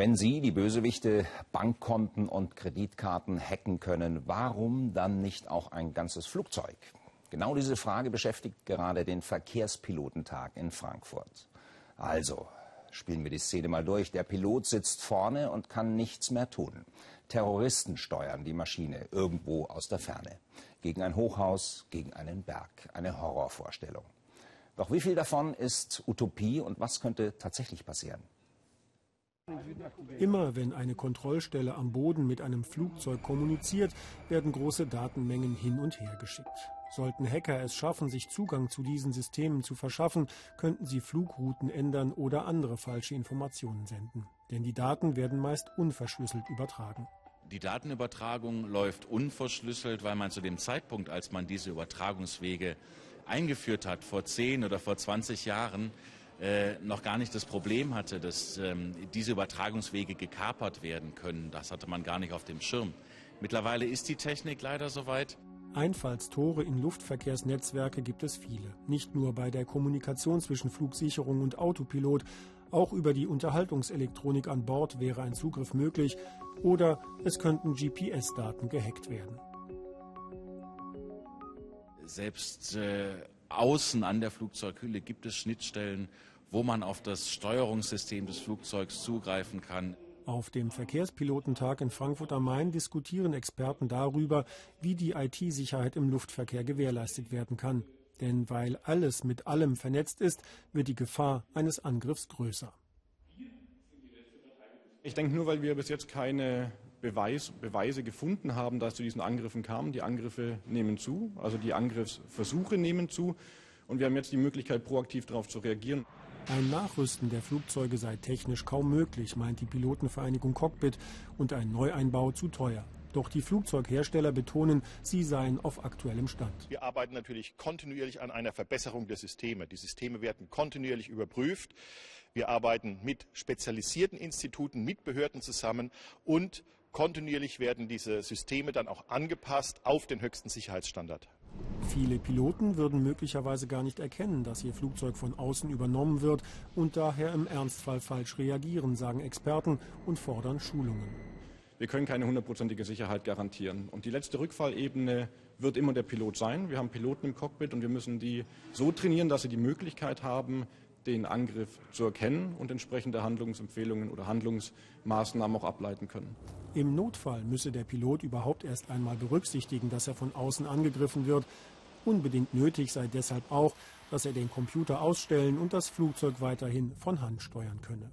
Wenn Sie, die Bösewichte, Bankkonten und Kreditkarten hacken können, warum dann nicht auch ein ganzes Flugzeug? Genau diese Frage beschäftigt gerade den Verkehrspilotentag in Frankfurt. Also, spielen wir die Szene mal durch. Der Pilot sitzt vorne und kann nichts mehr tun. Terroristen steuern die Maschine irgendwo aus der Ferne. Gegen ein Hochhaus, gegen einen Berg. Eine Horrorvorstellung. Doch wie viel davon ist Utopie und was könnte tatsächlich passieren? Immer wenn eine Kontrollstelle am Boden mit einem Flugzeug kommuniziert, werden große Datenmengen hin und her geschickt. Sollten Hacker es schaffen, sich Zugang zu diesen Systemen zu verschaffen, könnten sie Flugrouten ändern oder andere falsche Informationen senden. Denn die Daten werden meist unverschlüsselt übertragen. Die Datenübertragung läuft unverschlüsselt, weil man zu dem Zeitpunkt, als man diese Übertragungswege eingeführt hat, vor 10 oder vor 20 Jahren, äh, noch gar nicht das Problem hatte, dass ähm, diese Übertragungswege gekapert werden können. Das hatte man gar nicht auf dem Schirm. Mittlerweile ist die Technik leider soweit. Einfallstore in Luftverkehrsnetzwerke gibt es viele. Nicht nur bei der Kommunikation zwischen Flugsicherung und Autopilot, auch über die Unterhaltungselektronik an Bord wäre ein Zugriff möglich oder es könnten GPS-Daten gehackt werden. Selbst äh, außen an der Flugzeughülle gibt es Schnittstellen, wo man auf das Steuerungssystem des Flugzeugs zugreifen kann. Auf dem Verkehrspilotentag in Frankfurt am Main diskutieren Experten darüber, wie die IT-Sicherheit im Luftverkehr gewährleistet werden kann. Denn weil alles mit allem vernetzt ist, wird die Gefahr eines Angriffs größer. Ich denke nur, weil wir bis jetzt keine Beweis, Beweise gefunden haben, dass zu diesen Angriffen kam. Die Angriffe nehmen zu, also die Angriffsversuche nehmen zu. Und wir haben jetzt die Möglichkeit, proaktiv darauf zu reagieren. Ein Nachrüsten der Flugzeuge sei technisch kaum möglich, meint die Pilotenvereinigung Cockpit, und ein Neueinbau zu teuer. Doch die Flugzeughersteller betonen, sie seien auf aktuellem Stand. Wir arbeiten natürlich kontinuierlich an einer Verbesserung der Systeme. Die Systeme werden kontinuierlich überprüft. Wir arbeiten mit spezialisierten Instituten, mit Behörden zusammen und kontinuierlich werden diese Systeme dann auch angepasst auf den höchsten Sicherheitsstandard. Viele Piloten würden möglicherweise gar nicht erkennen, dass ihr Flugzeug von außen übernommen wird und daher im Ernstfall falsch reagieren, sagen Experten und fordern Schulungen. Wir können keine hundertprozentige Sicherheit garantieren. Und die letzte Rückfallebene wird immer der Pilot sein. Wir haben Piloten im Cockpit und wir müssen die so trainieren, dass sie die Möglichkeit haben, den Angriff zu erkennen und entsprechende Handlungsempfehlungen oder Handlungsmaßnahmen auch ableiten können. Im Notfall müsse der Pilot überhaupt erst einmal berücksichtigen, dass er von außen angegriffen wird. Unbedingt nötig sei deshalb auch, dass er den Computer ausstellen und das Flugzeug weiterhin von Hand steuern könne.